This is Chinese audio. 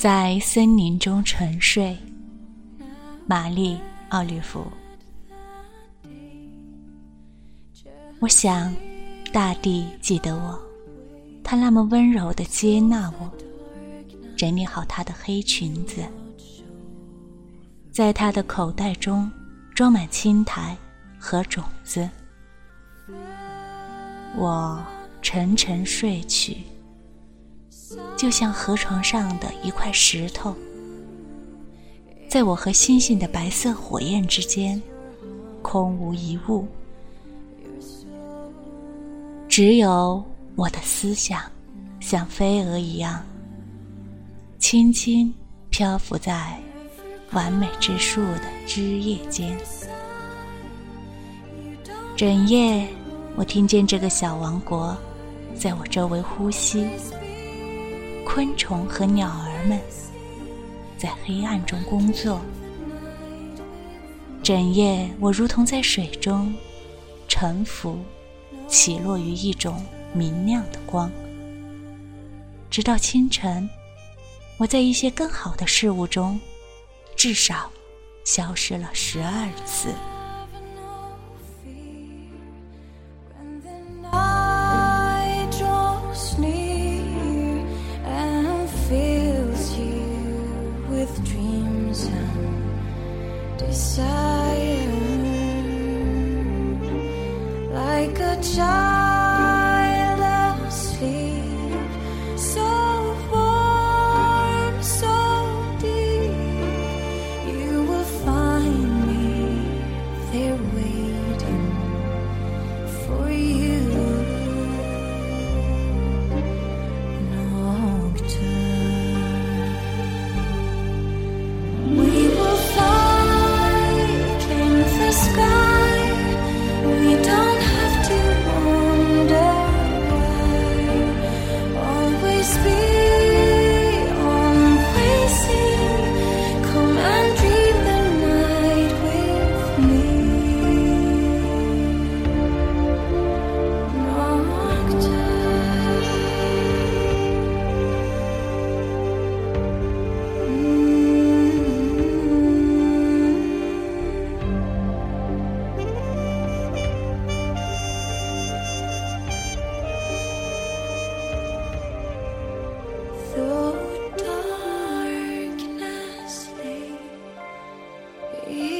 在森林中沉睡，玛丽·奥利弗。我想，大地记得我，他那么温柔的接纳我，整理好他的黑裙子，在他的口袋中装满青苔和种子。我沉沉睡去，就像河床上的一块石头，在我和星星的白色火焰之间，空无一物。只有我的思想，像飞蛾一样，轻轻漂浮在完美之树的枝叶间。整夜，我听见这个小王国在我周围呼吸，昆虫和鸟儿们在黑暗中工作。整夜，我如同在水中沉浮。起落于一种明亮的光，直到清晨，我在一些更好的事物中，至少消失了十二次。with dreams and desire like a child. Yeah.